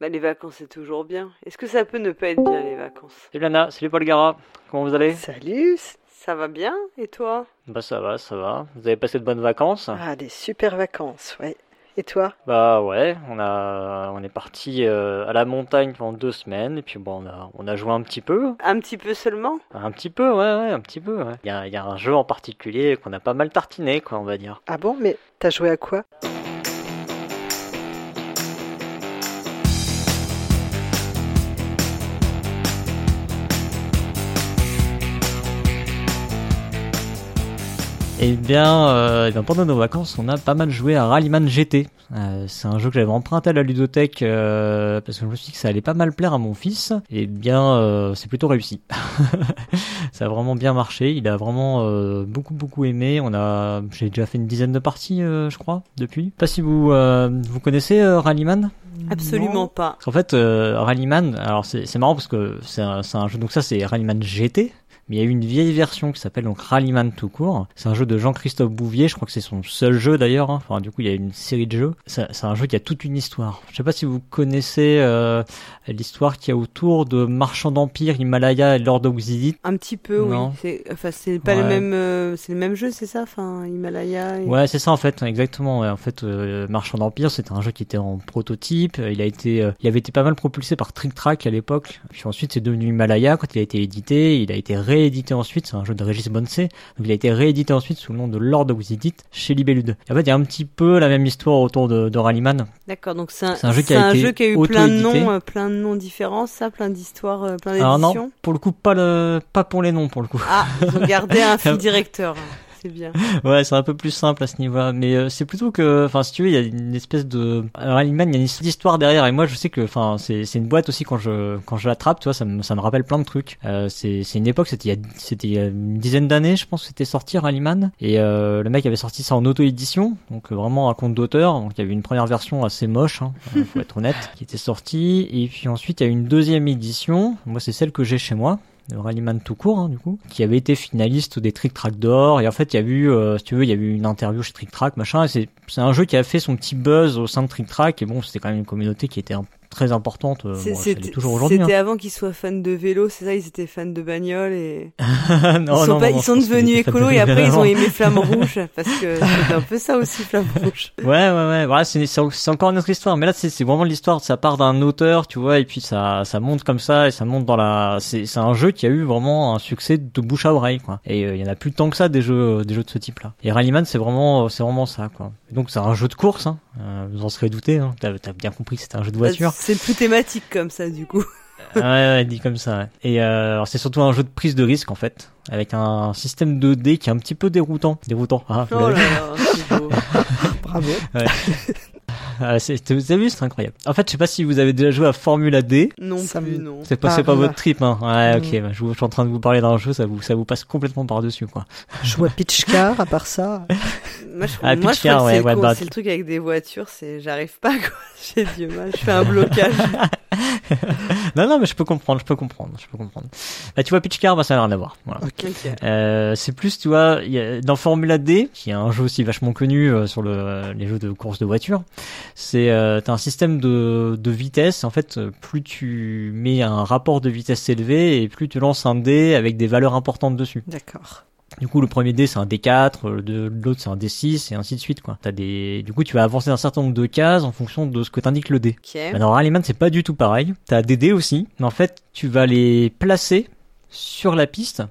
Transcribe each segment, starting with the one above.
Bah, les vacances, c'est toujours bien. Est-ce que ça peut ne pas être bien, les vacances? Salut Lana, salut Paul Gara, comment vous allez? Salut, ça va bien Et toi? Bah ça va, ça va. Vous avez passé de bonnes vacances? Ah, des super vacances, ouais. Et toi? Bah ouais, on a, on est parti euh, à la montagne pendant deux semaines et puis bon, on a, on a joué un petit peu. Un petit peu seulement? Un petit peu, ouais, ouais, un petit peu. ouais. Il y a, il y a un jeu en particulier qu'on a pas mal tartiné, quoi, on va dire. Ah bon, mais t'as joué à quoi? Eh bien, euh, eh bien, pendant nos vacances, on a pas mal joué à Rallyman GT. Euh, c'est un jeu que j'avais emprunté à la ludothèque euh, parce que je me suis dit que ça allait pas mal plaire à mon fils. Eh bien, c'est plutôt réussi. ça a vraiment bien marché. Il a vraiment beaucoup beaucoup aimé. On a, j'ai déjà fait une dizaine de parties, je crois, depuis. Pas si vous vous connaissez Rallyman? Absolument pas. En fait, Rallyman, alors c'est marrant parce que c'est un, c'est un jeu. Donc ça, c'est Rallyman GT. Mais il y a eu une vieille version qui s'appelle donc Rallyman tout court. C'est un jeu de Jean-Christophe Bouvier. Je crois que c'est son seul jeu d'ailleurs. hein. Enfin, du coup, il y a une série de jeux. C'est un jeu qui a toute une histoire. Je sais pas si vous connaissez euh, l'histoire qu'il y a autour de Marchand d'Empire, Himalaya et Lord of Xidit. Un petit peu, Non. oui. C'est, enfin, c'est pas Ouais. le même, euh, c'est le même jeu, c'est ça? Enfin, Himalaya. et- Ouais, c'est ça en fait, exactement. ouais. En fait, euh, Marchand d'Empire, c'était un jeu qui était en prototype. Il a été, il avait été pas mal propulsé par Trick Track à l'époque. Puis ensuite, c'est devenu Himalaya quand il a été édité. Il a été réédité ensuite. C'est un jeu de Régis Bonsey. Donc, il a été réédité ensuite sous le nom de Lord of Xidit chez Libellude. Et en fait, il y a un petit peu la même histoire autour de, de Rallyman. D'accord, donc c'est un, jeu qui a un été jeu qui a eu plein de noms, euh, plein de noms différents, ça, plein d'histoires, euh, plein Alors d'éditions. non, pour le coup, pas le, pas pour les noms pour le coup. Ah, ont gardé un fil directeur. C'est bien. Ouais, c'est un peu plus simple à ce niveau-là, mais euh, c'est plutôt que, enfin, si tu veux, il y a une espèce de Rallyman, il y a une histoire derrière, et moi, je sais que, enfin, c'est une boîte aussi quand je quand je l'attrape, tu vois, ça me ça me rappelle plein de trucs. Euh, c'est une époque, c'était c'était il y a une dizaine d'années, je pense, que c'était sorti Rallyman, et euh, le mec avait sorti ça en auto-édition, donc euh, vraiment un compte d'auteur. Donc il y avait une première version assez moche, hein, euh, faut être honnête, qui était sortie, et puis ensuite il y a une deuxième édition. Moi, c'est celle que j'ai chez moi Rallyman tout court hein, du coup qui avait été finaliste des Trick Track d'or. Et en fait il y a eu euh, si tu veux il y a eu une interview chez Trick Track machin. C'est un jeu qui a fait son petit buzz au sein de Trick Track. Et bon c'était quand même une communauté qui était un- très importante euh, C'est- bon, C'était toujours aujourd'hui c'était hein. avant qu'ils soient fans de vélo, c'est ça Ils étaient fans de bagnole et non, ils sont, non, pas- non, ils sont devenus écolos de et après ils ont aimé Flamme Rouge parce que c'était un peu ça aussi Flamme Rouge. Ouais, ouais, ouais. Voilà, c'est, encore une autre histoire. Mais là, c'est, c'est vraiment l'histoire. Ça part d'un auteur, tu vois, et puis ça, ça monte comme ça, et ça monte dans la. C'est, c'est un jeu qui a eu vraiment un succès de bouche à oreille, quoi. Et euh, il y en a plus tant que ça des jeux, des jeux de ce type-là. Et Rallyman, c'est vraiment, c'est vraiment ça, quoi. Donc, c'est un jeu de course. Hein. Euh, vous en serez douté. Hein. T'as, t'as bien compris que c'était un jeu de voiture. C'est plus thématique comme ça du coup. ouais, ouais, dit comme ça. ouais. Et euh, alors, c'est surtout un jeu de prise de risque, en fait, avec un système 2D qui est un petit peu déroutant. Déroutant. Ah, Oh là là, c'est beau. Ah, c'est, vous avez vu, c'est incroyable. En fait, je sais pas si vous avez déjà joué à Formula D. Non Ça plus, non. C'est pas, c'est pas votre trip, hein. Ouais, ok. Bah, je, vous- je suis en train de vous parler d'un jeu, ça vous, ça vous passe complètement par dessus, quoi. Je vois Pitch Car, à part ça. Moi, je, Ah, moi, je Car, crois que ouais, c'est ouais, bah, c'est le truc avec des voitures, c'est j'arrive pas quoi. J'ai du mal, je fais un blocage. non, non, mais je peux comprendre, je peux comprendre, je peux comprendre. Bah, tu vois, Pitch Car, bah, ça n'a rien à voir. Voilà. Ok. Euh, c'est plus, tu vois, y a, dans Formula D, qui est un jeu aussi vachement connu euh, sur le, les jeux de course de voiture, c'est, euh, t'as un système de, de vitesse. En fait, plus tu mets un rapport de vitesse élevé et plus tu lances un dé avec des valeurs importantes dessus. D'accord. Du coup, le premier dé c'est un D4, le deux- l'autre c'est un D6 et ainsi de suite quoi. T'as des, du coup, tu vas avancer d'un certain nombre de cases en fonction de ce que t'indique le dé. Ok. Bah, dans Rallyman, c'est pas du tout pareil. T'as des dés aussi, mais en fait, tu vas les placer sur la piste.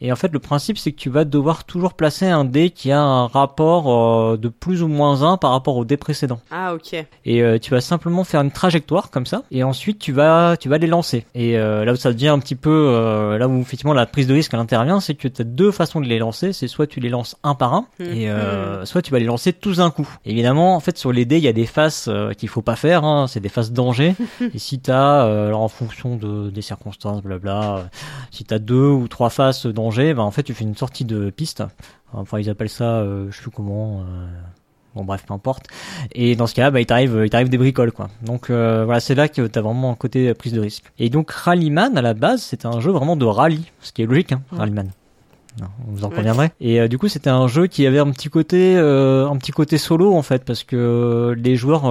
Et en fait, le principe, c'est que tu vas devoir toujours placer un dé qui a un rapport euh, de plus ou moins 1 par rapport au dé précédent. Ah ok. Et euh, tu vas simplement faire une trajectoire comme ça, et ensuite tu vas tu vas les lancer. Et euh, là où ça devient un petit peu là où effectivement la prise de risque elle intervient, c'est que tu as deux façons de les lancer. C'est soit tu les lances un par un, et euh, soit tu vas les lancer tous d'un coup. Évidemment, en fait sur les dés il y a des faces qu'il faut pas faire, hein, c'est des faces danger. et si t'as alors en fonction de des circonstances, blabla, si t'as deux ou trois faces danger, ben en fait tu fais une sortie de piste. Enfin ils appellent ça, euh, je sais plus comment. euh, Bon bref, peu importe. Et dans ce cas-là, bah, il t'arrive, il t'arrive des bricoles, quoi. Donc euh, voilà, c'est là que t'as vraiment un côté prise de risque. Et donc Rallyman, à la base, c'était un jeu vraiment de rallye, ce qui est logique, hein, Ouais. Rallyman. Non, vous en Ouais. conviendrez. Et euh, du coup, c'était un jeu qui avait un petit côté, euh, un petit côté solo en fait, parce que les joueurs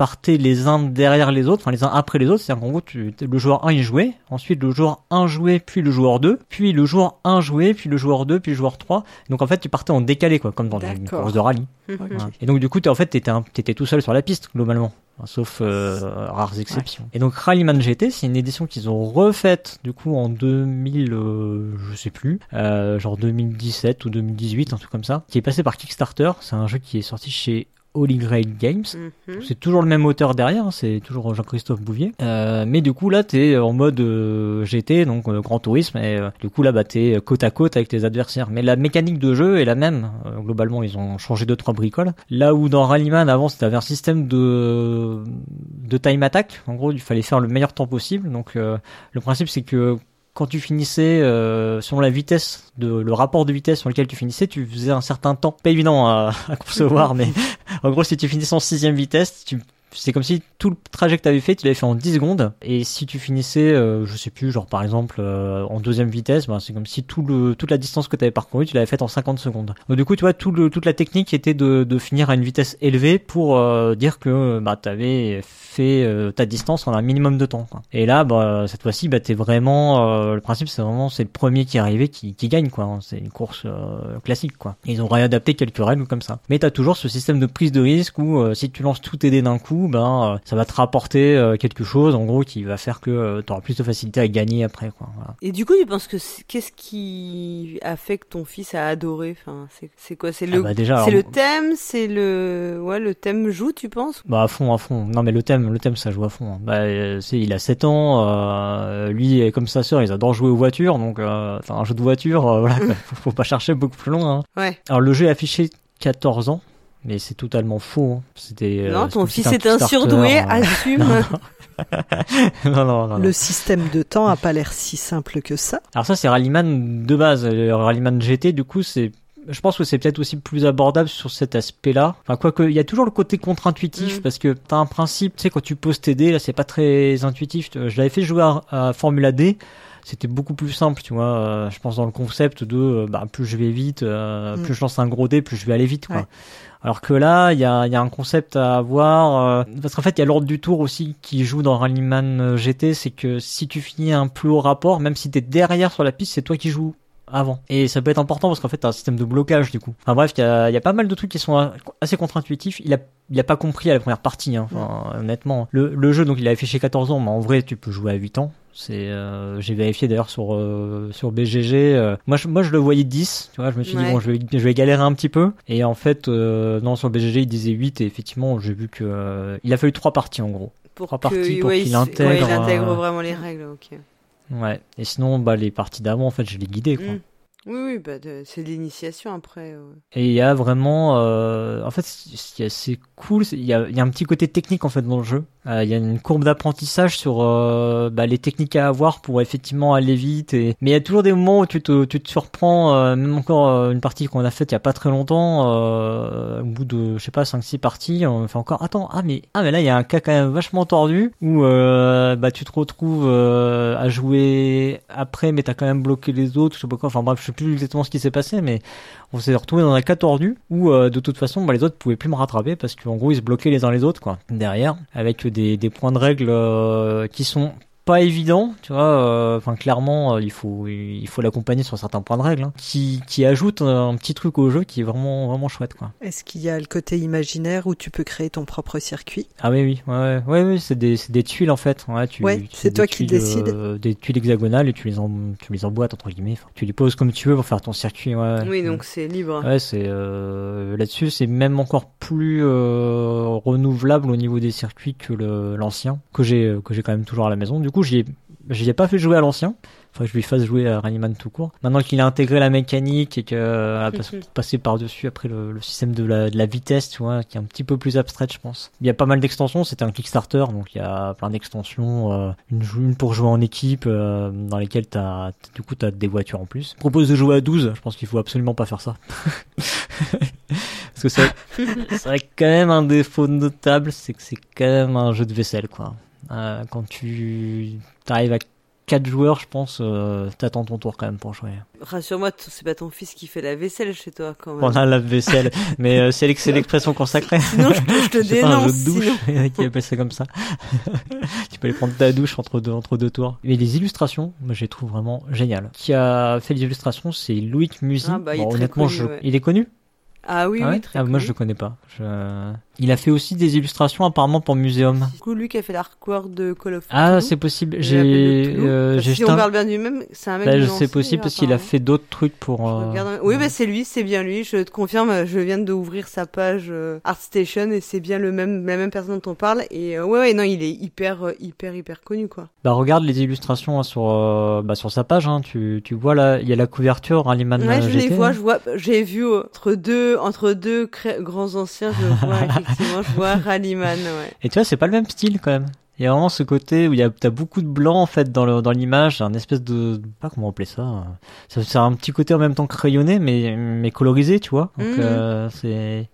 partaient les uns derrière les autres, enfin les uns après les autres. C'est-à-dire qu'en gros, tu, le joueur 1 il jouait, ensuite le joueur 1 jouait, puis le joueur 2, puis le joueur 1 jouait, puis le joueur 2, puis le joueur 3. Donc en fait, tu partais en décalé, quoi, comme dans une course de rallye. Et donc du coup, en fait, t'étais, tout seul sur la piste globalement, sauf euh, rares exceptions. Et donc Rallyman GT, c'est une édition qu'ils ont refaite du coup en 2000, euh, je sais plus, euh, genre 2017 ou 2018, un truc comme ça, qui est passé par Kickstarter. C'est un jeu qui est sorti chez Holy Grail Games. Mhm. C'est toujours le même auteur derrière, hein, c'est toujours Jean-Christophe Bouvier. Euh, mais du coup là t'es en mode euh, GT, donc euh, Grand Tourisme, et euh, du coup là bah t'es côte à côte avec tes adversaires. Mais la mécanique de jeu est la même. Euh, globalement ils ont changé deux trois bricoles. Là où dans Rallyman avant c'était un système de de time attack. En gros il fallait faire le meilleur temps possible. Donc euh, le principe c'est que quand tu finissais, euh, selon la vitesse, de, le rapport de vitesse sur lequel tu finissais, tu faisais un certain temps. Pas évident à, à concevoir, mais en gros, si tu finissais en sixième vitesse, tu c'est comme si tout le trajet que tu avais fait, tu l'avais fait en 10 secondes. Et si tu finissais, euh, je sais plus, genre par exemple euh, en deuxième vitesse, ben, c'est comme si tout le, toute la distance que tu avais parcourue, tu l'avais faite en 50 secondes. Donc du coup, tu vois, tout le, toute la technique était de, de finir à une vitesse élevée pour euh, dire que bah, tu avais fait euh, ta distance en un minimum de temps. Quoi. Et là, bah, cette fois-ci, bah, t'es vraiment... euh, le principe, c'est vraiment c'est le premier qui est arrivé qui, qui gagne. quoi. C'est une course euh, classique. quoi. Ils ont réadapté quelques règles comme ça. Mais t'as toujours ce système de prise de risque où si tu lances tous tes dés d'un coup, ben euh, ça va te rapporter euh, quelque chose en gros qui va faire que euh, tu auras plus de facilité à gagner après. Quoi. Voilà. Et du coup, tu penses que qu'est-ce qui a fait que ton fils a adoré Enfin, c'est quoi? C'est Ah le bah c'est le thème, c'est le ouais le thème joue, tu penses? Bah à fond, à fond. Non mais le thème, le thème ça joue à fond. hein. Bah il a 7 ans, euh, lui et comme sa sœur, ils adorent jouer aux voitures, donc euh, un jeu de voiture, euh, voilà, faut pas chercher beaucoup plus loin. hein. Ouais. Alors le jeu est affiché 14 ans, mais c'est totalement faux. hein. C'était. euh, non, ton fils est un surdoué, euh. assume. non, non, non, non. Le système de temps a pas l'air si simple que ça. Alors ça c'est Rallyman de base, le Rallyman GT du coup c'est je pense que c'est peut-être aussi plus abordable sur cet aspect-là. Enfin, quoique, il y a toujours le côté contre-intuitif Mm. parce que t'as un principe, tu sais, quand tu poses tes dés, là, c'est pas très intuitif. Je l'avais fait jouer à, à Formula D. C'était beaucoup plus simple, tu vois. euh, je pense dans le concept de, euh, bah, plus je vais vite, euh, Mm. plus je lance un gros dé, plus je vais aller vite, quoi. Ouais. Alors que là, il y a, il y a un concept à avoir, parce qu'en fait, il y a l'ordre du tour aussi qui joue dans Rallyman GT, c'est que si tu finis un plus haut rapport, même si t'es derrière sur la piste, c'est toi qui joues avant. Et ça peut être important parce qu'en fait, t'as un système de blocage du coup. Enfin bref, il y a, il y a pas mal de trucs qui sont assez contre-intuitifs. Il a, il a pas compris à la première partie, hein. enfin, honnêtement. Le, le jeu, donc, il a affiché 14 ans, mais en vrai, tu peux jouer à 8 ans. C'est, euh, j'ai vérifié d'ailleurs sur euh, sur BGG. euh, moi, je, moi, je le voyais 10. Tu vois, je me suis dit bon, je vais, je vais galérer un petit peu. Et en fait, non, sur BGG, il disait 8 et effectivement, j'ai vu que il a fallu trois parties en gros. Pour Trois que, parties pour ouais, qu'il intègre, ouais, il intègre vraiment les règles, ok. Ouais. Et sinon, bah les parties d'avant, en fait, je les guidais quoi. Mm. Oui, oui, bah, c'est l'initiation après. ouais. Et il y a vraiment, euh, en fait, ce qui est assez cool, c'est- il y a, y a un petit côté technique en fait dans le jeu. Euh, il y a une courbe d'apprentissage sur euh, bah, les techniques à avoir pour effectivement aller vite. Et... Mais il y a toujours des moments où tu te, tu te surprends, euh, même encore euh, une partie qu'on a faite il y a pas très longtemps, euh, au bout de, je sais pas, 5-6 parties, on fait encore, attends, ah mais, ah mais là il y a un cas quand même vachement tordu où euh, bah, tu te retrouves euh, à jouer après, mais t'as quand même bloqué les autres, je sais pas quoi, enfin bref, je sais plus exactement ce qui s'est passé, mais on s'est retrouvé dans un cas tordu où euh, de toute façon bah, les autres pouvaient plus me rattraper parce qu'en gros ils se bloquaient les uns les autres quoi derrière avec des, points de règle euh, qui sont pas évidents tu vois euh, enfin clairement euh, il faut il faut l'accompagner sur certains points de règle hein, qui qui ajoutent un petit truc au jeu qui est vraiment vraiment chouette quoi Est-ce qu'il y a le côté imaginaire où tu peux créer ton propre circuit? Ah oui oui ouais ouais ouais, ouais, c'est des c'est des tuiles en fait ouais tu Ouais, c'est toi qui tuiles, décides. euh, des tuiles hexagonales et tu les en, tu les emboîtes entre guillemets tu les poses comme tu veux pour faire ton circuit ouais Oui, donc c'est libre. Ouais, c'est euh, là-dessus, c'est même encore plus euh, renouvelable au niveau des circuits que le- l'ancien, que j'ai que j'ai quand même toujours à la maison. Du coup, j'y ai j'y ai pas fait jouer à l'ancien. Faut que je lui fasse jouer à Rallyman tout court. Maintenant qu'il a intégré la mécanique et que euh, passer par dessus après le, le système de la, de la vitesse, tu vois, qui est un petit peu plus abstrait, je pense. Il y a pas mal d'extensions. C'était un Kickstarter, donc il y a plein d'extensions. euh, une, pour jouer en équipe, euh, dans lesquelles t'as du coup t'as des voitures en plus. Je propose de jouer à 12. Je pense qu'il faut absolument pas faire ça. Parce que c'est c'est quand même un défaut notable, c'est que c'est quand même un jeu de vaisselle, quoi. Euh, quand tu arrives à quatre joueurs, je pense, euh, t'attends ton tour quand même pour jouer. Rassure-moi, c'est pas ton fils qui fait la vaisselle chez toi quand même. On a la vaisselle, mais euh, c'est l'ex- c'est l'expression consacrée. Sinon, je, te- je te C'est un jeu dénonce. de douche qui appelle ça comme ça. tu peux aller prendre ta douche entre deux, entre deux tours. Mais les illustrations, moi, je les trouve vraiment géniales. Qui a fait les illustrations, c'est Loïc Musi. Ah, bah, très honnêtement, connu, je- ouais. il est connu. Ah oui, Ah ouais oui, très Ah, moi, je le connais pas. Je- Il a fait aussi des illustrations apparemment pour Muséum. Du coup, lui qui a fait l'artwork de Call of Ah, Cthulhu. c'est possible. J'ai, euh, si on parle bien du même, c'est un mec Bah, sais possible parce qu'il a fait d'autres trucs pour. Euh, regarde- Oui, bah c'est lui, c'est bien lui. Je te confirme, je viens d'ouvrir sa page euh, ArtStation et c'est bien le même, la même personne dont on parle. Et euh, ouais, ouais, non, il est hyper, euh, hyper, hyper connu, quoi. Bah regarde les illustrations hein, sur euh, bah, sur sa page. Hein, tu tu vois là, il y a la couverture Rallyman Ouais, je euh, les vois, hein. je vois, j'ai vu euh, entre deux, entre deux grands anciens, je vois effectivement, je vois Rallyman, ouais. Et tu vois, c'est pas le même style quand même. Il y a vraiment ce côté où il y a t'as beaucoup de blanc en fait dans le dans l'image, un espèce de pas comment appeler ça. euh, Ça c'est un petit côté en même temps crayonné mais mais colorisé, tu vois. Donc Mhm. euh, c'est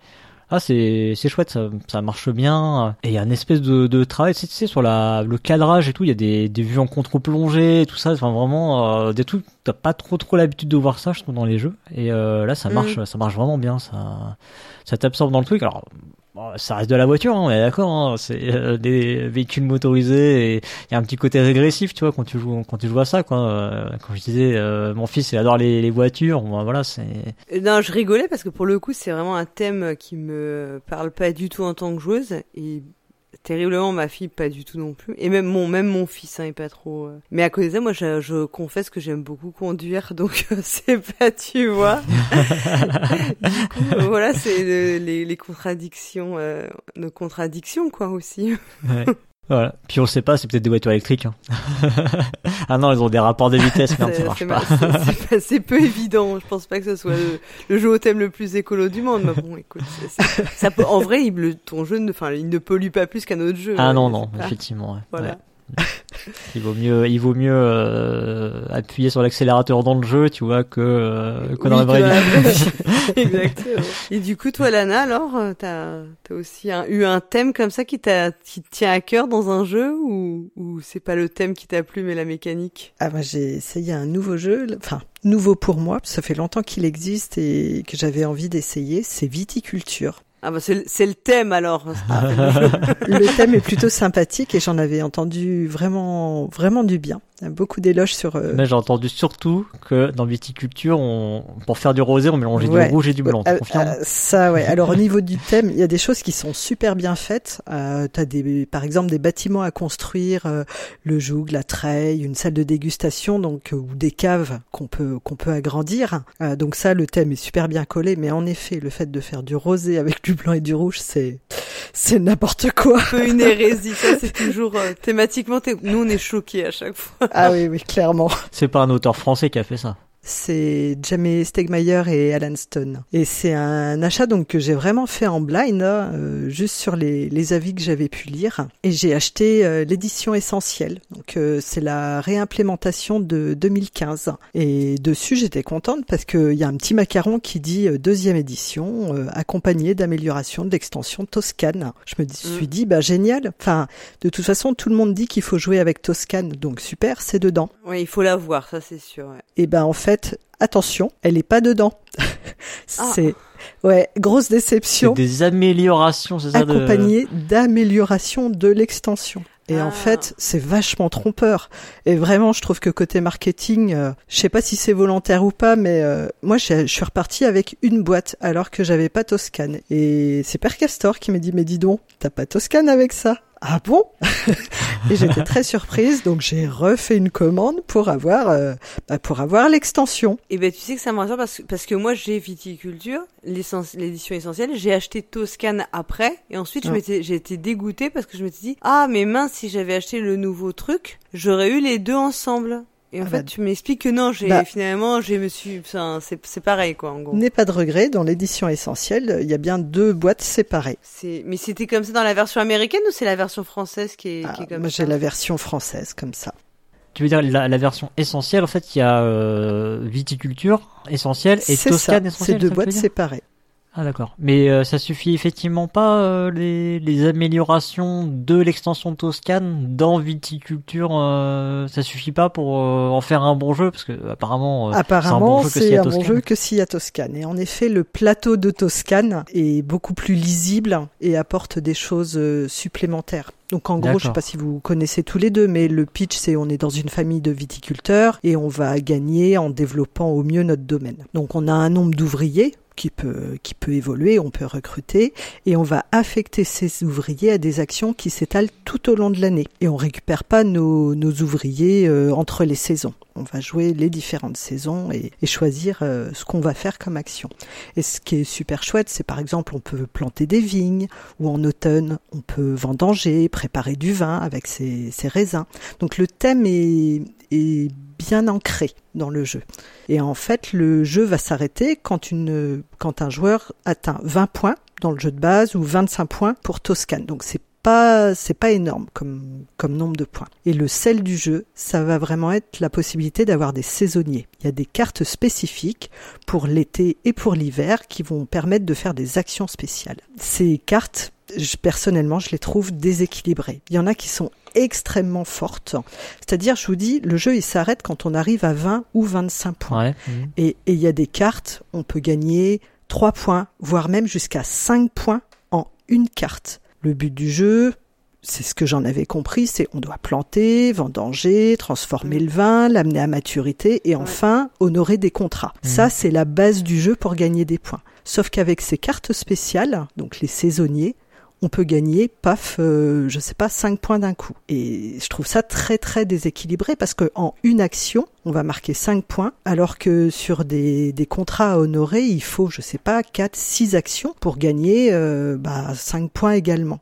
ah c'est c'est chouette, ça ça marche bien. Et il y a une espèce de de travail, tu sais, sur la le cadrage et tout, il y a des des vues en contre-plongée, tout ça, enfin vraiment euh, des trucs t'as pas trop trop l'habitude de voir ça je trouve dans les jeux. Et euh, là ça Mhm. marche ça marche vraiment bien, ça ça t'absorbe dans le truc. Alors Bon, ça reste de la voiture, hein, on est d'accord. Hein, c'est euh, des véhicules motorisés et il y a un petit côté régressif, tu vois, quand tu joues quand tu joues à ça. Quoi. Euh, quand je disais, euh, mon fils il adore les, les voitures. Bon, voilà, c'est. Euh, Non, je rigolais parce que pour le coup, c'est vraiment un thème qui me parle pas du tout en tant que joueuse et terriblement ma fille pas du tout non plus et même mon même mon fils hein, est pas trop euh. mais à côté de ça moi je, je confesse que j'aime beaucoup conduire donc euh, c'est pas tu vois du coup euh, voilà c'est le- les, les contradictions euh, nos contradictions quoi aussi Ouais. Voilà. Puis on le sait pas, c'est peut-être des voitures électriques. hein. ah non, ils ont des rapports de vitesse, merde, C'est- ça marche pas. c'est- peu évident. Je pense pas que ce soit le, le jeu au thème le plus écolo du monde. Mais bon, écoute, ça peut, en vrai, il, le- ton jeu, ne, enfin, il ne pollue pas plus qu'un autre jeu. Ah Ouais, non, non, effectivement. ouais. Voilà. Ouais. Il vaut mieux, il vaut mieux euh, appuyer sur l'accélérateur dans le jeu, tu vois, que, euh, que dans Oui, la vraie que vie. dans la vraie vie. Exactement. Et du coup, toi, Lana, alors, euh, t'as as aussi un- eu un thème comme ça qui, t'a qui te tient à cœur dans un jeu ou, ou c'est pas le thème qui t'a plu, mais la mécanique? Ah moi j'ai essayé un nouveau jeu, enfin nouveau pour moi, ça fait longtemps qu'il existe et que j'avais envie d'essayer, c'est viticulture. Ah bah c'est le- thème alors. Le thème est plutôt sympathique et j'en avais entendu vraiment vraiment du bien. Beaucoup d'éloges sur euh, Mais j'ai entendu surtout que dans viticulture, on, pour faire du rosé, on mélangeait Ouais. du rouge et du blanc. Tu Euh, confirmes? euh, ça, ouais. Alors au niveau du thème, il y a des choses qui sont super bien faites. Euh, T'as des, par exemple, des bâtiments à construire, euh, le joug, la treille, une salle de dégustation, donc euh, ou des caves qu'on peut qu'on peut agrandir. Euh, donc ça, le thème est super bien collé. Mais en effet, le fait de faire du rosé avec du blanc et du rouge, c'est c'est n'importe quoi. Un peu une hérésie. Ça, c'est toujours euh, thématiquement. Nous, on est choqués à chaque fois. Ah oui, oui, clairement. C'est pas un auteur français qui a fait ça. C'est Jamie Stegmaier et Alan Stone. Et c'est un achat donc que j'ai vraiment fait en blind, euh, juste sur les, les avis que j'avais pu lire. Et j'ai acheté euh, l'édition essentielle. Donc euh, c'est la réimplémentation de 2015. Et dessus j'étais contente parce qu'il y a un petit macaron qui dit deuxième édition, euh, accompagné d'amélioration de l'extension Toscane. Je me dis- Mm. suis dit bah génial. Enfin de toute façon tout le monde dit qu'il faut jouer avec Toscane, donc super, c'est dedans. Ouais, il faut la voir, ça c'est sûr. ouais. Et ben en fait, attention, elle est pas dedans. Ah. c'est ouais, grosse C'est déception des améliorations, c'est ça de... accompagnée d'amélioration de l'extension. Et Ah. en fait, c'est vachement trompeur. Et vraiment, je trouve que côté marketing, euh, je sais pas si c'est volontaire ou pas, mais euh, moi, j'ai- je suis reparti avec une boîte alors que j'avais pas Toscane. Et c'est Père Castor qui m'a dit, mais dis donc, t'as pas Toscane avec ça Ah bon Et j'étais très surprise, donc j'ai refait une commande pour avoir, euh, bah, pour avoir l'extension. Et ben tu sais que ça me rassure parce que, parce que moi j'ai viticulture, l'essence- l'édition essentielle, j'ai acheté Toscane après et ensuite je Ah. m'étais j'ai été dégoûtée parce que je m'étais dit ah mais mince si j'avais acheté le nouveau truc, j'aurais eu les deux ensemble. Et en Ah fait bah, tu m'expliques que non, j'ai bah. finalement j'ai me suis enfin, c'est c'est pareil quoi en gros. N'est pas de regret, dans l'édition essentielle, il y a bien deux boîtes séparées. C'est mais c'était comme ça dans la version américaine ou c'est la version française qui est, Ah, qui est comme moi, ça j'ai la version française comme ça. Tu veux dire la, la version essentielle, en fait, il y a euh, viticulture essentielle et C'est ça, Toscane c'est essentielle. deux ça, tu boîtes séparées. Ah d'accord. Mais euh, ça suffit effectivement pas euh, les, les améliorations de l'extension Toscane dans viticulture. Euh, ça suffit pas pour euh, en faire un bon jeu parce que apparemment. apparemment, c'est un bon jeu que s'il y a Toscane. Et en effet, le plateau de Toscane est beaucoup plus lisible et apporte des choses supplémentaires. Donc en gros, je sais pas si vous connaissez tous les deux, mais le pitch c'est on est dans une famille de viticulteurs et on va gagner en développant au mieux notre domaine. Donc on a un nombre d'ouvriers qui peut, qui peut évoluer, on peut recruter, et on va affecter ces ouvriers à des actions qui s'étalent tout au long de l'année. Et on récupère pas nos, nos ouvriers euh, entre les saisons. On va jouer les différentes saisons et, et choisir euh, ce qu'on va faire comme action. Et ce qui est super chouette, c'est par exemple on peut planter des vignes, ou en automne on peut vendanger, préparer du vin avec ses, ses raisins. Donc le thème est, est bien ancré dans le jeu. Et en fait, le jeu va s'arrêter quand un joueur atteint 20 points dans le jeu de base ou 25 points pour Toscane. Donc c'est pas, c'est pas énorme comme, comme nombre de points. Et le sel du jeu, ça va vraiment être la possibilité d'avoir des saisonniers. Il y a des cartes spécifiques pour l'été et pour l'hiver qui vont permettre de faire des actions spéciales. Ces cartes, je, personnellement, je les trouve déséquilibrées. Il y en a qui sont extrêmement fortes. C'est-à-dire, je vous dis, le jeu, il s'arrête quand on arrive à 20 ou 25 points. Ouais. Et il y a des cartes, on peut gagner 3 points, voire même jusqu'à 5 points en une carte. Le but du jeu, c'est ce que j'en avais compris, c'est on doit planter, vendanger, transformer le vin, l'amener à maturité et enfin honorer des contrats. Mhm. Ça, c'est la base du jeu pour gagner des points. Sauf qu'avec ces cartes spéciales, donc les saisonniers, on peut gagner, paf, euh, je sais pas, 5 points d'un coup. Et je trouve ça très très déséquilibré parce que en une action, on va marquer 5 points, alors que sur des, des contrats à honorer, il faut, je sais pas, 4, 6 actions pour gagner euh, bah, 5 points également.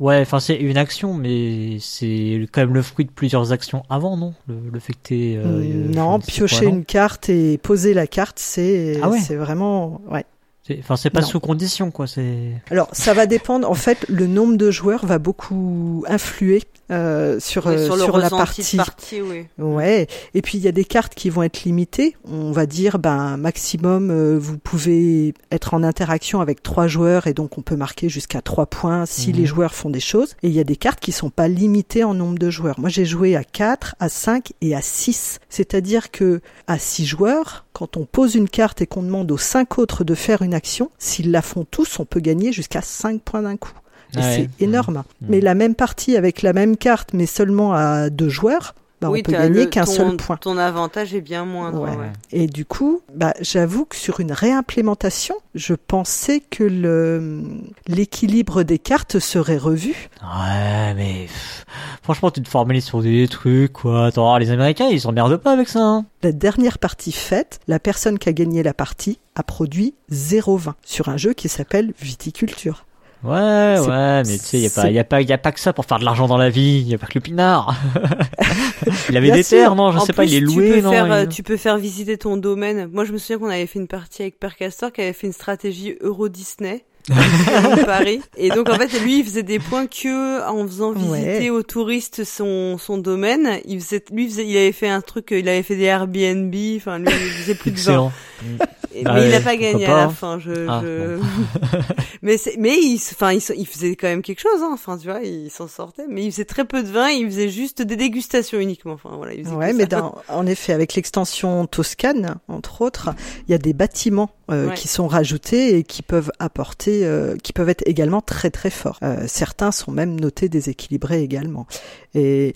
Ouais, enfin c'est une action, mais c'est quand même le fruit de plusieurs actions avant, non? Le, le fait que t'aies, euh, Mm, je non, piocher quoi, non? une carte et poser la carte, c'est Ah ouais? c'est vraiment ouais. C'est- Enfin c'est pas Non. sous condition quoi. C'est. Alors ça va dépendre. En fait, le nombre de joueurs va beaucoup influer euh, sur euh, sur le sur la partie. partie, oui. Ouais. Et puis il y a des cartes qui vont être limitées. On va dire, ben maximum, euh, vous pouvez être en interaction avec trois joueurs et donc on peut marquer jusqu'à trois points si Mhm. les joueurs font des choses. Et il y a des cartes qui sont pas limitées en nombre de joueurs. Moi, j'ai joué à 4, à 5 et à 6. C'est-à-dire que à 6 joueurs, quand on pose une carte et qu'on demande aux cinq autres de faire une s'ils la font tous, on peut gagner jusqu'à 5 points d'un coup. Et Ouais. c'est énorme. Mhm. Mais la même partie avec la même carte, mais seulement à deux joueurs, bah, oui, on peut gagner qu'un seul point. Ton avantage est bien moindre. Ouais. ouais. Et du coup, bah, j'avoue que sur une réimplémentation, je pensais que le l'équilibre des cartes serait revu. Ouais, mais pff, franchement, tu te formalises sur des trucs, quoi. Attends, les Américains, ils s'emmerdent pas avec ça. Hein. La dernière partie faite, la personne qui a gagné la partie a produit 0,20 sur un jeu qui s'appelle Viticulture. Ouais, ouais, mais tu sais, y a pas, c'est- y a pas, y a pas que ça pour faire de l'argent dans la vie. Y a pas que le pinard. il avait Bien des sûr. terres, non Je En sais pas, il est tu loué, peux non faire, euh, il- Tu peux faire visiter ton domaine. Moi, je me souviens qu'on avait fait une partie avec Père Castor qui avait fait une stratégie Euro Disney. Paris. Et donc en fait, lui, il faisait des points que en faisant visiter Ouais. aux touristes son son domaine. Il faisait, lui, il faisait, il avait fait un truc, il avait fait des Airbnb. Enfin, lui, il faisait plus de 20. Excellent. Et- Ah mais il ouais, a pas gagné à la hein. fin. Je, Ah, je... mais c'est, mais il, enfin, il, faisait quand même quelque chose. Hein. Enfin, tu vois, il s'en sortait. Mais il faisait très peu de vin. Il faisait juste des dégustations uniquement. Enfin, voilà. Il Ouais, mais dans- en effet, avec l'extension Toscane, entre autres, il y a des bâtiments euh, Ouais. qui sont rajoutés et qui peuvent apporter, euh, qui peuvent être également très très forts. Euh, certains sont même notés déséquilibrés également. Et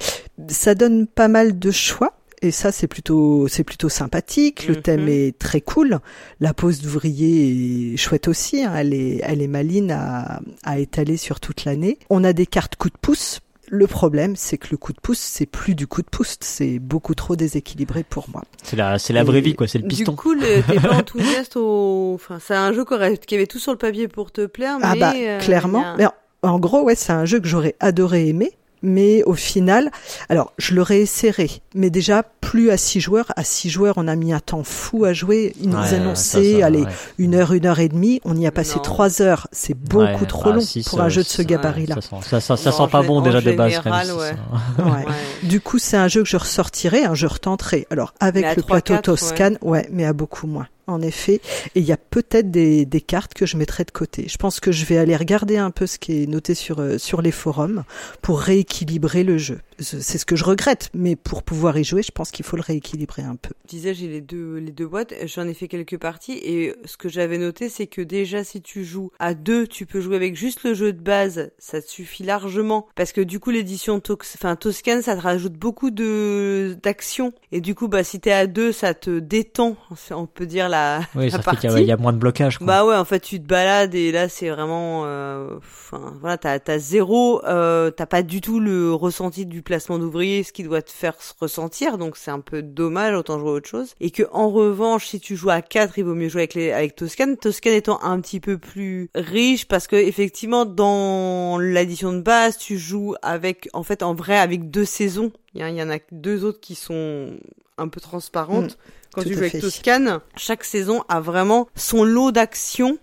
ça donne pas mal de choix. Et ça, c'est plutôt, c'est plutôt sympathique. Le Mhm. thème est très cool. La pose d'ouvrier est chouette aussi. hein. Elle est, elle est maline à, à étaler sur toute l'année. On a des cartes coup de pouce. Le problème, c'est que le coup de pouce, c'est plus du coup de pouce. C'est beaucoup trop déséquilibré pour moi. C'est la, c'est la vraie vie, quoi. C'est le piston. Du coup, le- t'es pas enthousiaste au. Enfin, c'est un jeu qui avait tout sur le papier pour te plaire, mais. Ah bah, euh, clairement. Mais en, en gros, ouais, c'est un jeu que j'aurais adoré aimer. Mais au final, alors je l'aurais serré, mais déjà plus à six joueurs. À six joueurs, on a mis un temps fou à jouer. Ils nous Ouais, annonçaient, ça, ça, allez, ouais. une heure, une heure et demie. On y a passé Non. trois heures. C'est beaucoup Ouais, trop bah, long six, pour un euh, jeu de ce gabarit-là. Ça, sent, ça, ça, ça Non, sent en pas bon déjà de base. général. Ouais. Du coup, c'est un jeu que je ressortirais, un jeu retenterai. Alors avec le plateau Toscane, ouais. mais à beaucoup moins. En effet. Et il y a peut-être des, des, cartes que je mettrai de côté. Je pense que je vais aller regarder un peu ce qui est noté sur, euh, sur les forums pour rééquilibrer le jeu. C'est ce que je regrette, mais pour pouvoir y jouer, je pense qu'il faut le rééquilibrer un peu. Je disais, j'ai les deux, les deux boîtes, j'en ai fait quelques parties, et ce que j'avais noté, c'est que déjà, si tu joues à deux, tu peux jouer avec juste le jeu de base, ça te suffit largement, parce que du coup, l'édition Tox, enfin, Toscan, ça te rajoute beaucoup de, d'action, et du coup, bah, si t'es à deux, ça te détend, on peut dire, la, oui, ça fait qu'il y, a moins de blocage. Quoi. Bah ouais, en fait, tu te balades et là, c'est vraiment, euh, enfin, voilà, t'as, t'as zéro, euh, t'as pas du tout le ressenti du placement d'ouvrier, ce qui doit te faire se ressentir, donc c'est un peu dommage, autant jouer à autre chose. Et que en revanche, si tu joues à 4, il vaut mieux jouer avec les, avec Toscan. Toscan étant un petit peu plus riche parce que effectivement, dans l'édition de base, tu joues avec, en fait, en vrai, avec deux saisons. Il y, en a deux autres qui sont un peu transparentes. Mm. Quand tu joues avec. Toscane, chaque saison a vraiment son lot d'actions.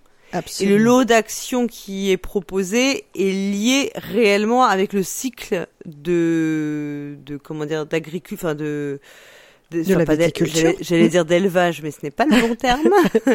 Et le lot d'actions qui est proposé est lié réellement avec le cycle de, de comment dire, d'agriculture, enfin de, De enfin, la viticulture. J'allais dire d'élevage, mais ce n'est pas le bon terme.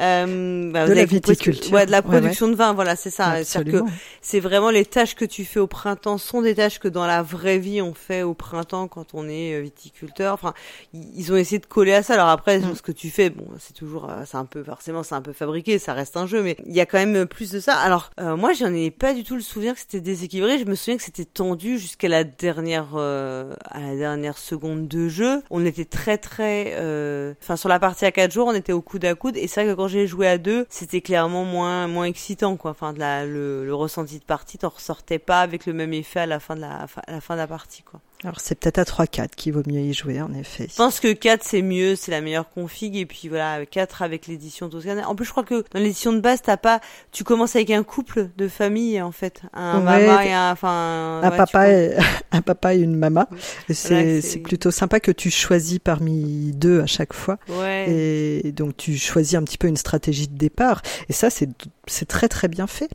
Euh, bah, De la viticulture. Ouais, de la Ouais, ouais. production de vin, voilà, c'est ça. C'est-à-dire que c'est vraiment les tâches que tu fais au printemps sont des tâches que dans la vraie vie on fait au printemps quand on est euh, viticulteur. Enfin, ils ont essayé de coller à ça. Alors après, Mm. ce que tu fais, bon, c'est toujours, euh, c'est un peu, forcément, c'est un peu fabriqué, ça reste un jeu, mais il y a quand même plus de ça. Alors, euh, moi, j'en ai pas du tout le souvenir que c'était déséquilibré. Je me souviens que c'était tendu jusqu'à la dernière, euh, à la dernière seconde de jeu. On était très, très, euh, enfin, sur la partie à quatre jours, on était au coude à coude. Et c'est vrai que quand j'ai joué à deux, c'était clairement moins, moins excitant, quoi. Enfin, le, ressenti de partie, t'en ressortais pas avec le même effet à la fin de à la fin de la partie, quoi. Alors c'est peut-être à 3-4 qu'il vaut mieux y jouer, en effet. Je pense que 4 c'est mieux, c'est la meilleure config et puis voilà, 4 avec l'édition Toscane. En plus je crois que dans l'édition de base, t'as pas tu commences avec un couple de famille en fait, un Ouais, maman et un enfin un ouais, papa, et, un papa et une maman. C'est plutôt sympa que tu choisis parmi deux à chaque fois. Et donc tu choisis un petit peu une stratégie de départ. Et ça, c'est c'est très très bien fait.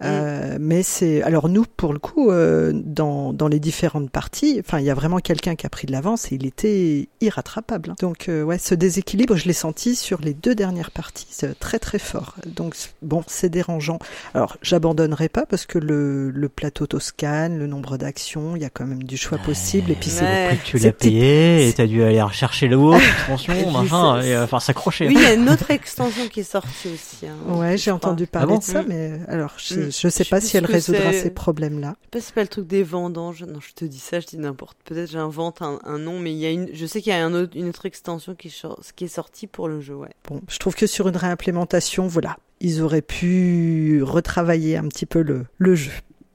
Mm. Euh, mais c'est alors nous pour le coup euh, dans dans les différentes parties, enfin il y a vraiment quelqu'un qui a pris de l'avance et il était irrattrapable. hein. Donc euh, ouais, ce déséquilibre, je l'ai senti sur les deux dernières parties, c'est très très fort. Donc bon, c'est dérangeant. Alors j'abandonnerai pas parce que le le plateau Toscane, le nombre d'actions, il y a quand même du choix possible et puis c'est Ouais. Le prix que tu c'est l'as payé et c'est- t'as dû aller rechercher le haut, extension, Et machin, c'est- et euh, enfin s'accrocher. Oui, il y a une autre extension qui est sortie aussi. Hein, Ouais, j'ai entendu parler bon de ça, Mm. mais alors je, je sais pas si elle résoudra ces problèmes-là. Je sais pas si c'est pas le truc des vendanges. Non, je te dis ça, je dis n'importe. Peut-être j'invente un, un nom, mais il y a une. Je sais qu'il y a un autre, une autre extension qui, est chor- qui est sortie pour le jeu. Ouais. Bon, je trouve que sur une réimplémentation, voilà, ils auraient pu retravailler un petit peu le, le jeu.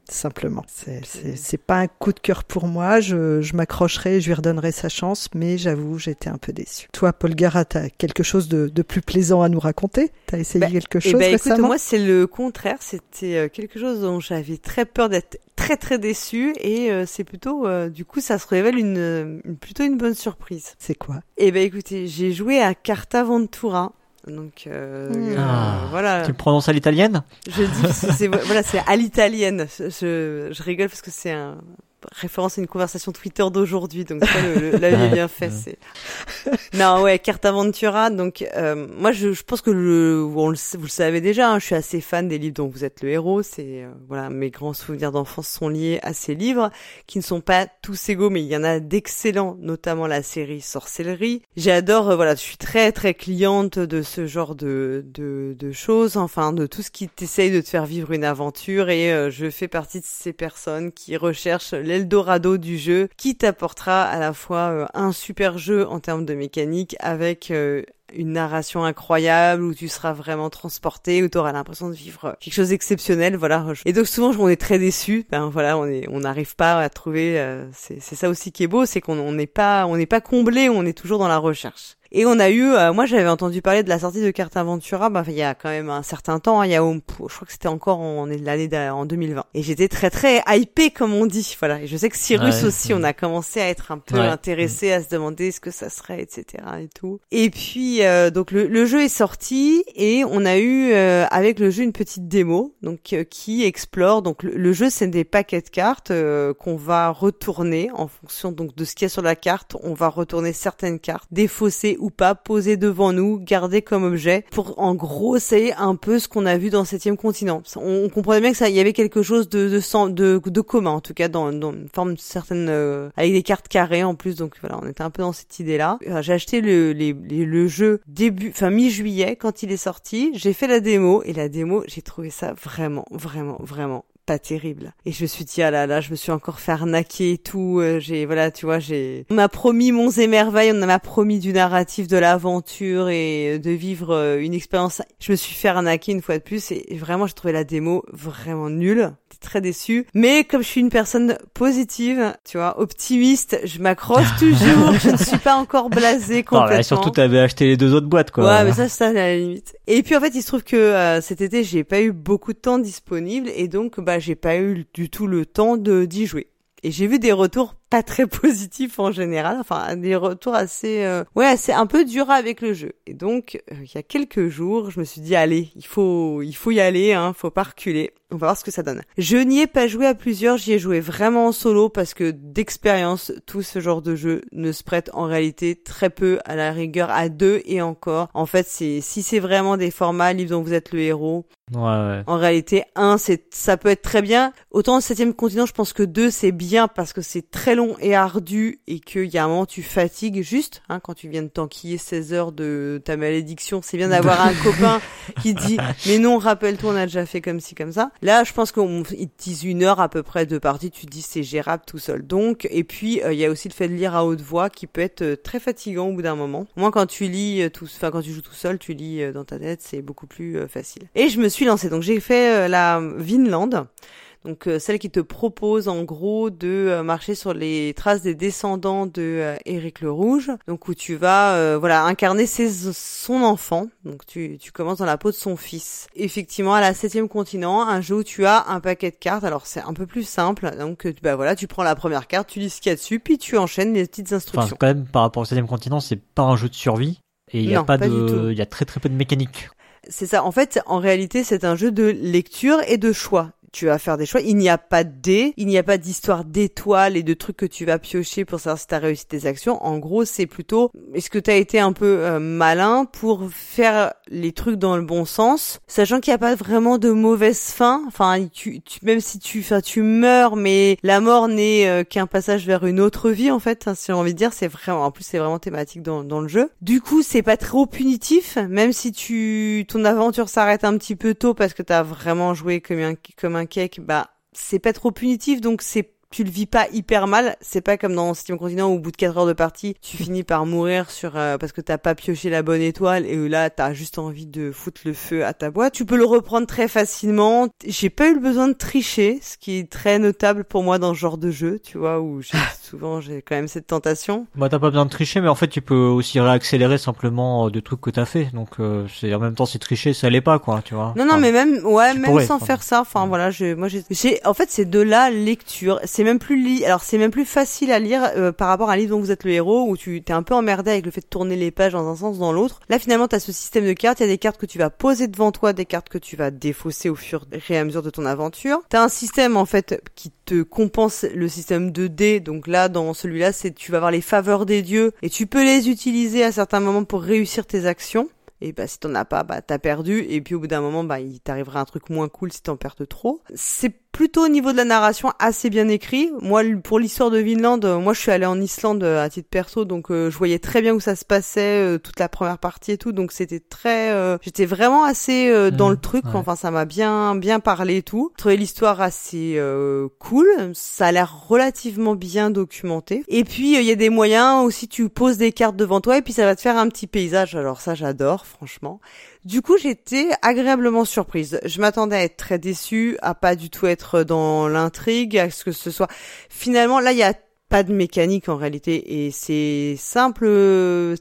Simplement, c'est pas un coup de cœur pour moi. Je, je m'accrocherai, je lui redonnerai sa chance, mais j'avoue, j'étais un peu déçu. Toi, Paul Garat, t'as quelque chose de, de plus plaisant à nous raconter? T'as essayé Bah, quelque Eh chose écoute, récemment? moi, c'est le contraire. C'était euh, quelque chose dont j'avais très peur d'être très très déçue et euh, c'est plutôt, euh, du coup, ça se révèle une, une- plutôt une bonne surprise. C'est quoi? Eh ben, écoutez, j'ai joué à Carta Ventura. Donc euh, Hmm. euh, Ah, voilà, Tu le prononces à l'italienne? Je dis c'est voilà, c'est à l'italienne. Je, je rigole parce que c'est un référence à une conversation Twitter d'aujourd'hui, donc ça, le, le, Ouais. bien fait. C'est non ouais, Carta Ventura. Donc euh, moi, je, je pense que le, on le, vous le savez déjà, hein, je suis assez fan des livres dont vous êtes le héros. C'est euh, voilà, mes grands souvenirs d'enfance sont liés à ces livres qui ne sont pas tous égaux, mais il y en a d'excellents, notamment la série Sorcellerie. J'adore, euh, voilà, je suis très très cliente de ce genre de de, de choses, enfin de tout ce qui t'essaye de te faire vivre une aventure et euh, je fais partie de ces personnes qui recherchent l'Eldorado du jeu, qui t'apportera à la fois euh, un super jeu en termes de mécanique avec euh, une narration incroyable où tu seras vraiment transporté où tu auras l'impression de vivre quelque chose d'exceptionnel voilà. Et donc souvent on est très déçu. Ben voilà on est on n'arrive pas à trouver euh, c'est ça aussi qui est beau c'est qu'on on n'est pas on n'est pas comblé on est toujours dans la recherche et on a eu, euh, moi j'avais entendu parler de la sortie de Carte Aventura, bah, il y a quand même un certain temps, hein, il y a, je crois que c'était encore en l'année en 2020. Et j'étais très très hypé comme on dit, voilà. Et je sais que Cyrus Ouais, aussi, on a commencé à être un peu Ouais. intéressé, à se demander ce que ça serait, etc. et tout. Et puis euh, donc le, le jeu est sorti et on a eu euh, avec le jeu une petite démo, donc euh, qui explore. Donc le, le jeu c'est des paquets de cartes euh, qu'on va retourner en fonction donc de ce qu'il y a sur la carte. On va retourner certaines cartes, défausser ou pas posé devant nous, gardé comme objet, pour en gros c'est un peu ce qu'on a vu dans septième continent. On, comprenait bien que ça, il y avait quelque chose de de, de, de commun en tout cas dans, dans une forme certaine euh, avec des cartes carrées en plus, donc voilà, on était un peu dans cette idée-là. Euh, j'ai acheté le, le jeu début, enfin mi-juillet quand il est sorti. J'ai fait la démo et la démo, j'ai trouvé ça vraiment, vraiment, vraiment pas terrible. Et je me suis dit, ah là là, je me suis encore fait arnaquer et tout. Euh, j'ai, voilà, tu vois, j'ai, on m'a promis monts et merveilles, on m'a promis du narratif, de l'aventure et de vivre euh, une expérience. Je me suis fait arnaquer une fois de plus et vraiment, j'ai trouvé la démo vraiment nulle. Très déçue. Mais comme je suis une personne positive, tu vois, optimiste, je m'accroche toujours. je ne suis pas encore blasée complètement. Non, surtout, t'avais acheté les deux autres boîtes, quoi. Ouais, mais ça, ça, à la limite. Et puis, en fait, il se trouve que euh, cet été, j'ai pas eu beaucoup de temps disponible et donc, bah, j'ai pas eu du tout le temps de d'y jouer. Et j'ai vu des retours pas très positifs en général, enfin des retours assez, euh, ouais, assez un peu durs avec le jeu. Et donc euh, il y a quelques jours, je me suis dit allez, il faut, il faut y aller, hein, faut pas reculer. On va voir ce que ça donne. Je n'y ai pas joué à plusieurs, j'y ai joué vraiment en solo parce que d'expérience, tout ce genre de jeu ne se prête en réalité très peu à la rigueur à deux et encore. En fait, c'est si c'est vraiment des formats livres dont vous êtes le héros. Ouais, ouais. En réalité, un, c'est ça peut être très bien. Autant le septième continent, je pense que deux, c'est bien parce que c'est très long et ardu et qu'il y a un moment tu fatigues juste hein, quand tu viens de t'enquiller 16 heures de ta malédiction. C'est bien d'avoir un copain qui dit mais non, rappelle-toi, on a déjà fait comme ci comme ça. Là, je pense qu'ils te disent une heure à peu près de partie, tu te dis c'est gérable tout seul. Donc, et puis euh, il y a aussi le fait de lire à haute voix qui peut être euh, très fatigant au bout d'un moment. Moi, quand tu lis euh, tout, enfin quand tu joues tout seul, tu lis dans ta tête, c'est beaucoup plus facile. Et je me suis lancée. Donc j'ai fait la Vinland. Donc euh, celle qui te propose en gros de euh, marcher sur les traces des descendants de euh, Éric le Rouge. Donc où tu vas voilà incarner ses, son enfant. Donc tu, tu commences dans la peau de son fils. Effectivement à la septième continent, un jeu où tu as un paquet de cartes. Alors c'est un peu plus simple. Donc bah voilà, tu prends la première carte, tu lis ce qu'il y a dessus, puis tu enchaînes les petites instructions. Enfin, quand même par rapport au septième continent, c'est pas un jeu de survie. Et il y a pas, de, il y a très très peu de mécanique. C'est ça. En fait, en réalité, c'est un jeu de lecture et de choix tu vas faire des choix. Il n'y a pas de dés, il n'y a pas d'histoire d'étoiles et de trucs que tu vas piocher pour savoir si tu as réussi tes actions. En gros, c'est plutôt est-ce que tu as été un peu euh, malin pour faire les trucs dans le bon sens, sachant qu'il n'y a pas vraiment de mauvaise fin. Enfin, tu, même si tu, enfin, tu meurs, mais la mort n'est euh, qu'un passage vers une autre vie en fait. Hein, si j'ai envie de dire, c'est vraiment, en plus c'est vraiment thématique dans, dans le jeu. Du coup, c'est pas trop punitif, même si tu, ton aventure s'arrête un petit peu tôt parce que t'as vraiment joué comme un, comme un cake, bah c'est pas trop punitif, donc c'est tu le vis pas hyper mal. C'est pas comme dans Steam Continent où au bout de 4 heures de partie, tu finis par mourir sur euh, parce que t'as pas pioché la bonne étoile et là t'as juste envie de foutre le feu à ta boîte. Tu peux le reprendre très facilement. J'ai pas eu le besoin de tricher, ce qui est très notable pour moi dans ce genre de jeu, tu vois, où souvent j'ai quand même cette tentation. Bah t'as pas besoin de tricher, mais en fait tu peux aussi réaccélérer simplement euh, de trucs que t'as fait. Donc euh, c'est en même temps c'est tricher, ça l'est pas quoi, tu vois. Non non mais même ouais même sans faire ça, enfin voilà, je moi j'ai en fait c'est de la lecture. C'est même plus li alors c'est même plus facile à lire euh, par rapport à un livre dont vous êtes le héros où tu t'es un peu emmerdé avec le fait de tourner les pages dans un sens dans l'autre. Là finalement tu as ce système de cartes, il y a des cartes que tu vas poser devant toi, des cartes que tu vas défausser au fur et à mesure de ton aventure. Tu as un système en fait qui te compense le système de dés. Donc là dans celui-là, c'est tu vas avoir les faveurs des dieux et tu peux les utiliser à certains moments pour réussir tes actions et bah si t'en as pas bah t'as perdu et puis au bout d'un moment bah il t'arrivera un truc moins cool si t'en perds trop c'est plutôt au niveau de la narration assez bien écrit. Moi, pour l'histoire de Vinland, euh, moi je suis allée en Islande euh, à titre perso, donc euh, je voyais très bien où ça se passait, toute la première partie et tout, donc c'était très, j'étais vraiment assez dans le truc. Enfin, ça m'a bien bien parlé et tout. Je trouvais l'histoire assez cool. Ça a l'air relativement bien documenté. Et puis il y a des moyens aussi, tu poses des cartes devant toi et puis ça va te faire un petit paysage. Alors ça, j'adore, franchement. Du coup, j'étais agréablement surprise. Je m'attendais à être très déçue, à pas du tout être dans l'intrigue, à ce que ce soit. Finalement, là, il y a pas de mécanique en réalité et c'est simple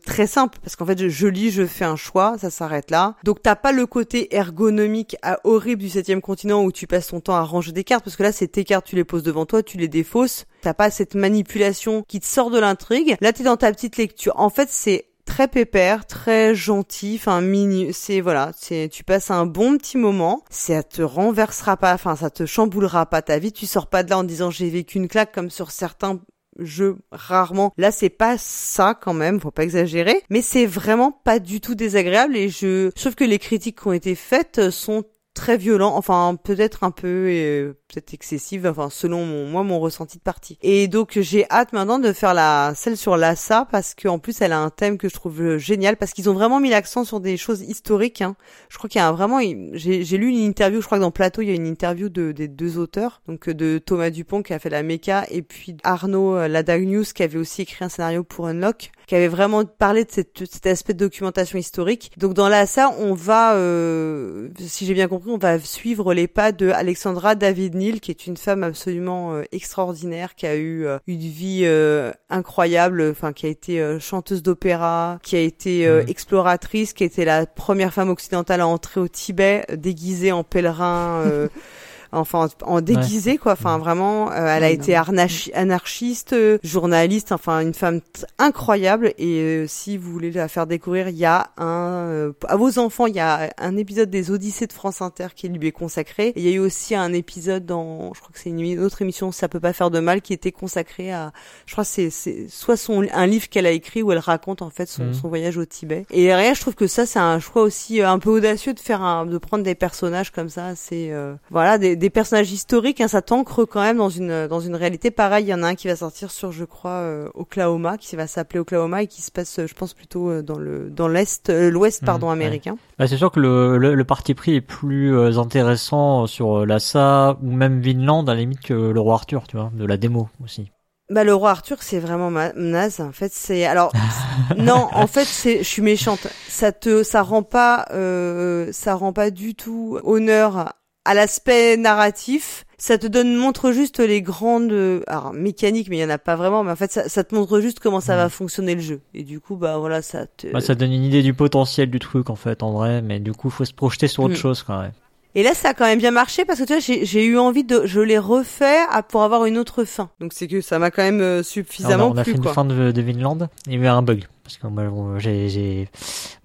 très simple parce qu'en fait je, lis je fais un choix ça s'arrête là donc t'as pas le côté ergonomique à horrible du septième continent où tu passes ton temps à ranger des cartes parce que là c'est tes cartes tu les poses devant toi tu les défausses t'as pas cette manipulation qui te sort de l'intrigue là t'es dans ta petite lecture en fait c'est très pépère, très gentil, enfin mini, c'est voilà, c'est tu passes un bon petit moment, ça te renversera pas, enfin ça te chamboulera pas ta vie, tu sors pas de là en disant j'ai vécu une claque comme sur certains jeux rarement. Là, c'est pas ça quand même, faut pas exagérer, mais c'est vraiment pas du tout désagréable et je, je trouve que les critiques qui ont été faites sont très violent, enfin peut-être un peu euh, peut-être excessive, enfin selon mon, moi mon ressenti de partie. Et donc j'ai hâte maintenant de faire la celle sur Lassa parce qu'en plus elle a un thème que je trouve euh, génial parce qu'ils ont vraiment mis l'accent sur des choses historiques. Hein. Je crois qu'il y a vraiment, j'ai lu une interview, je crois que dans Plateau il y a une interview de, des deux auteurs, donc euh, de Thomas Dupont qui a fait la méca et puis Arnaud Ladagnius qui avait aussi écrit un scénario pour Unlock qui avait vraiment parlé de cet aspect de documentation historique. Donc dans Lassa on va, euh, si j'ai bien compris, on va suivre les pas de Alexandra David Qui est une femme absolument euh, extraordinaire, qui a eu euh, une vie euh, incroyable, enfin qui a été chanteuse d'opéra, qui a été mhm. exploratrice, qui a été la première femme occidentale à entrer au Tibet, déguisée en pèlerin. enfin en déguisé quoi. Enfin vraiment euh, elle a été anarchiste euh, journaliste enfin une femme incroyable. Et euh, si vous voulez la faire découvrir il y a un à vos enfants il y a un épisode des Odyssées de France Inter qui lui est consacré. Il y a eu aussi un épisode dans je crois que c'est une autre émission ça peut pas faire de mal qui était consacré à je crois c'est c'est soit son un livre qu'elle a écrit où elle raconte en fait son, mmh. son voyage au Tibet. Et derrière je trouve que ça c'est un choix aussi un peu audacieux de faire un de prendre des personnages comme ça. C'est voilà des des personnages historiques, hein, ça t'ancre quand même dans une dans une réalité. Pareil, il y en a un qui va sortir sur, je crois, euh, Oklahoma, qui va s'appeler Oklahoma et qui se passe, euh, je pense, plutôt euh, dans le dans l'est, l'ouest, mmh, pardon, américain. Bah, c'est sûr que le, le, parti pris est plus intéressant sur Lhasa ou même Vinland à la limite que le roi Arthur, tu vois, de la démo aussi. Bah le roi Arthur c'est vraiment naze en fait c'est alors non en fait c'est je suis méchante ça te ça rend pas euh, ça rend pas du tout honneur à l'aspect narratif, ça te donne montre juste les grandes alors mécaniques mais il y en a pas vraiment mais en fait ça, ça te montre juste comment ça va fonctionner le jeu et du coup bah voilà ça te bah, ça donne une idée du potentiel du truc en fait en vrai mais du coup faut se projeter sur autre mm. chose quand même. Et là, ça a quand même bien marché parce que tu vois, j'ai eu envie de, je l'ai refait pour avoir une autre fin. Donc c'est que ça m'a quand même euh, suffisamment on a, on a fait une fin de, de Vinland. Il y a eu un bug parce que moi j'ai j'ai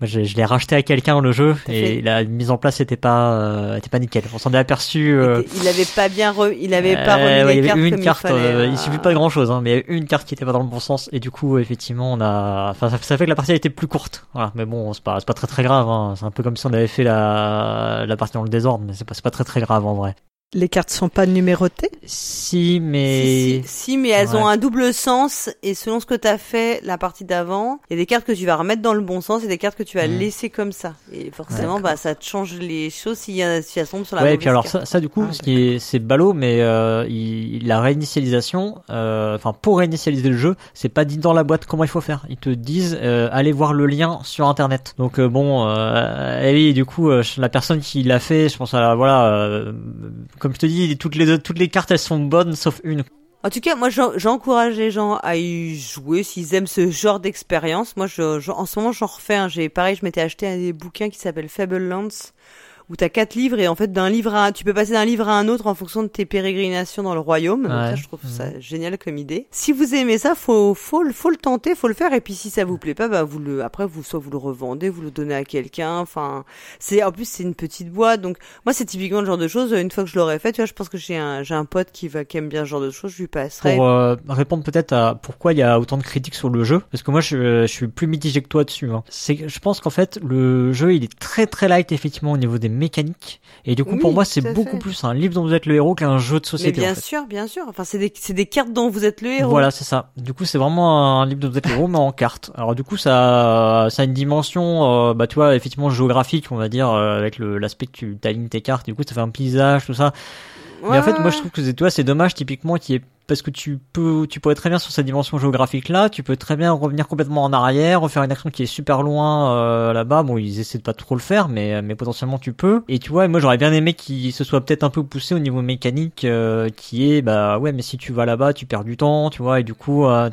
je l'ai racheté à quelqu'un le jeu et la mise en place était pas euh, était pas nickel. On s'en est aperçu euh, il avait pas bien re, il avait pas euh, remis il y avait une carte il, euh, il suffit pas de grand chose hein, mais il y avait une carte qui était pas dans le bon sens et du coup effectivement on a enfin ça, fait que la partie a été plus courte. Voilà. Mais bon c'est pas c'est pas très très grave hein. c'est un peu comme si on avait fait la la partie dans le désordre mais c'est pas c'est pas très très grave en vrai les cartes sont pas numérotées? Si, mais... Si, mais elles ont un double sens, et selon ce que tu as fait la partie d'avant, il y a des cartes que tu vas remettre dans le bon sens, et des cartes que tu vas mm. laisser comme ça. Et forcément, bah, ça te change les choses si, y a, si elles tombent sur la Ouais, et puis alors ça, ça, du coup, ah, ce qui est, c'est ballot, mais euh, il, la réinitialisation, euh, enfin, pour réinitialiser le jeu, c'est pas dit dans la boîte comment il faut faire. Ils te disent, euh, allez voir le lien sur Internet. Donc euh, bon, euh, et oui, du coup, euh, la personne qui l'a fait, je pense à, voilà comme je te dis, toutes les toutes les cartes elles sont bonnes sauf une. En tout cas, moi, j'encourage les gens à y jouer s'ils aiment ce genre d'expérience. Moi, je, en ce moment, j'en refais. un. J'ai pareil, je m'étais acheté un des bouquins qui s'appelle Fable Lands où t'as quatre livres et en fait d'un livre à tu peux passer d'un livre à un autre en fonction de tes pérégrinations dans le royaume. Donc ça, je trouve ça génial comme idée. Si vous aimez ça, faut faut faut le tenter, faut le faire et puis si ça vous plaît pas, bah vous le après vous soit vous le revendez, vous le donnez à quelqu'un. Enfin, c'est en plus c'est une petite boîte donc moi c'est typiquement le genre de choses. Une fois que je l'aurais fait, tu vois, je pense que j'ai un j'ai un pote qui va qui aime bien ce genre de choses, je lui passerai. Pour euh, répondre peut-être à pourquoi il y a autant de critiques sur le jeu, parce que moi je, je suis plus mitigé que toi dessus. Hein. C'est je pense qu'en fait le jeu il est très très light effectivement au niveau des mécanique. Et du coup, pour moi, c'est beaucoup plus un livre dont vous êtes le héros qu'un jeu de société. Mais bien sûr, bien sûr. Enfin, c'est des, c'est des cartes dont vous êtes le héros. Voilà, c'est ça. Du coup, c'est vraiment un livre dont vous êtes le héros, mais en cartes. Alors, du coup, ça, ça a une dimension, euh, bah, tu vois, effectivement géographique, on va dire, euh, avec l'aspect que tu alignes tes cartes. Du coup, ça fait un paysage, tout ça. Mais en fait, moi, je trouve que c'est, toi, c'est dommage, typiquement, qui est parce que tu peux, tu pourrais très bien sur cette dimension géographique là, tu peux très bien revenir complètement en arrière, refaire une action qui est super loin euh, là-bas. Bon, ils essaient de pas trop le faire, mais mais potentiellement tu peux. Et tu vois, moi j'aurais bien aimé qu'il se soit peut-être un peu poussé au niveau mécanique, euh, qui est bah ouais, mais si tu vas là-bas, tu perds du temps, tu vois, et du coup. Euh,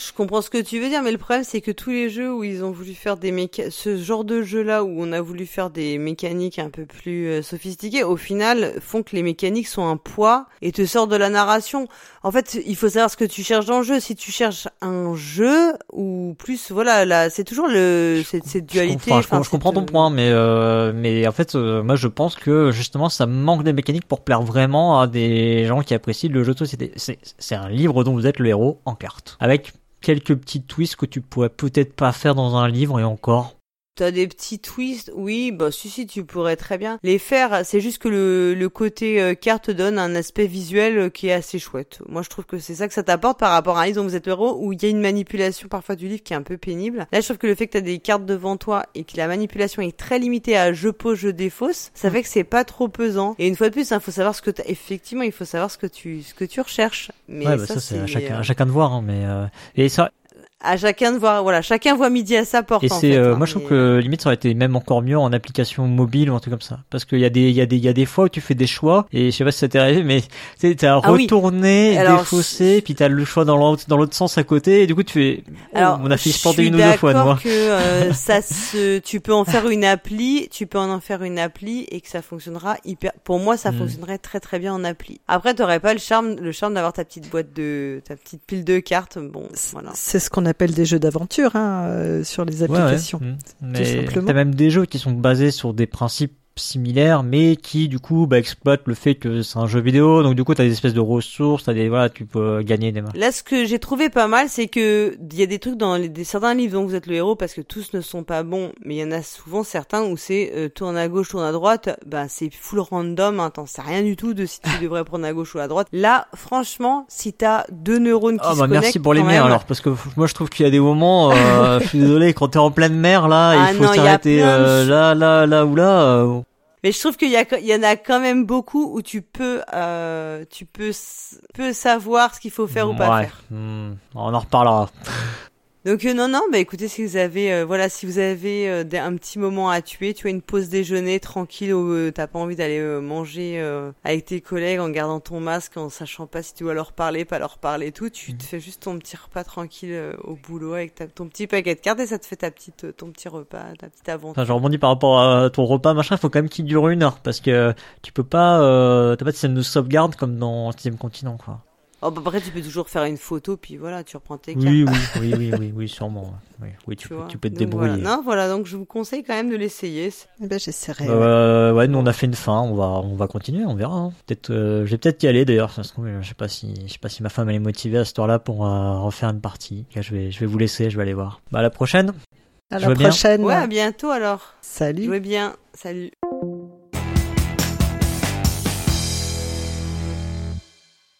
Je comprends ce que tu veux dire, mais le problème c'est que tous les jeux où ils ont voulu faire des méca... ce genre de jeu là où on a voulu faire des mécaniques un peu plus euh, sophistiquées, au final font que les mécaniques sont un poids et te sortent de la narration. En fait, il faut savoir ce que tu cherches dans le jeu. Si tu cherches un jeu ou plus, voilà, là, c'est toujours le cette, cette dualité. Je, comprends, je comprends ton point, mais euh, mais en fait, euh, moi je pense que justement ça manque des mécaniques pour plaire vraiment à des gens qui apprécient le jeu de société. C'est un livre dont vous êtes le héros en carte avec quelques petits twists que tu pourrais peut-être pas faire dans un livre et encore T'as des petits twists, oui, bah si si, tu pourrais très bien les faire. C'est juste que le, le côté euh, carte donne un aspect visuel euh, qui est assez chouette. Moi, je trouve que c'est ça que ça t'apporte par rapport à un livre dont vous êtes héros où il y a une manipulation parfois du livre qui est un peu pénible. Là, je trouve que le fait que t'as des cartes devant toi et que la manipulation est très limitée à je pose, je défausse, ça fait que c'est pas trop pesant. Et une fois de plus, il hein, faut savoir ce que t'as. Effectivement, il faut savoir ce que tu ce que tu recherches. Mais ouais, bah ça, c'est à chacun, à chacun de voir. Hein, mais euh... et ça, à chacun de voir voilà chacun voit midi à sa porte et c'est euh, hein, moi je trouve que limite ça aurait été même encore mieux en application mobile ou un truc comme ça parce qu'il y a des il y a des il y a des fois où tu fais des choix et je sais pas si ça t'est arrivé mais tu sais à ah retourner oui. défausser puis t'as le choix dans l'autre dans l'autre sens à côté et du coup tu fais oh, Alors, on a fait se une ou deux fois de moi que euh, ça se tu peux en faire une appli tu peux en faire une appli et que ça fonctionnera hyper pour moi ça mm. fonctionnerait très très bien en appli après t'aurais pas le charme le charme d'avoir ta petite boîte de ta petite pile de cartes bon voilà c'est ce qu'on appelle des jeux d'aventure hein, euh, sur les applications. Ouais, ouais. Mmh. T'as même des jeux qui sont basés sur des principes similaires mais qui du coup bah, exploitent le fait que c'est un jeu vidéo. Donc du coup t'as des espèces de ressources t'as des voilà tu peux gagner des mains. Là ce que j'ai trouvé pas mal c'est que il y a des trucs dans les, des, certains livres dont vous êtes le héros parce que tous ne sont pas bons mais il y en a souvent certains où c'est euh, tourne à gauche tourne à droite. Bah c'est full random hein, t'en sais rien du tout de si tu devrais prendre à gauche ou à droite. Là franchement si t'as deux neurones qui oh, se bah, connectent merci pour les mers alors parce que moi je trouve qu'il y a des moments euh, je suis désolé quand t'es en pleine mer là ah, il faut s'arrêter euh, là là là ou là euh, mais je trouve qu'il y, a, il y en a quand même beaucoup où tu peux, euh, tu peux, peux savoir ce qu'il faut faire ou pas ouais. faire. Mmh, on en reparlera. Donc euh, non non bah écoutez si vous avez euh, voilà si vous avez euh, des, un petit moment à tuer tu as une pause déjeuner tranquille où euh, t'as pas envie d'aller euh, manger euh, avec tes collègues en gardant ton masque en sachant pas si tu dois leur parler pas leur parler et tout tu te fais juste ton petit repas tranquille au boulot avec ta, ton petit paquet de cartes et ça te fait ta petite ton petit repas ta petite aventure. Enfin, je rebondis par rapport à ton repas machin faut quand même qu'il dure une heure parce que tu peux pas t'as pas de système de sauvegarde comme dans sixième continent quoi. Oh, bah, après, tu peux toujours faire une photo, puis voilà, tu reprends tes cartes. Oui, oui, oui, oui, oui, oui, sûrement. Oui, oui tu, tu, peux, tu peux te donc, débrouiller. Voilà. Non, voilà, donc je vous conseille quand même de l'essayer. Eh ben, j'essaierai. Euh, ouais, nous on a fait une fin, on va, on va continuer, on verra. Hein. Peut-être, euh, je vais peut-être y aller d'ailleurs. Ça se trouve, je sais pas si, je sais pas si ma femme elle est motivée à ce temps-là pour euh, refaire une partie. Là, je vais, je vais vous laisser, je vais aller voir. Bah à la prochaine. À la prochaine. Ouais, à bientôt alors. Salut. Jouez bien. Salut.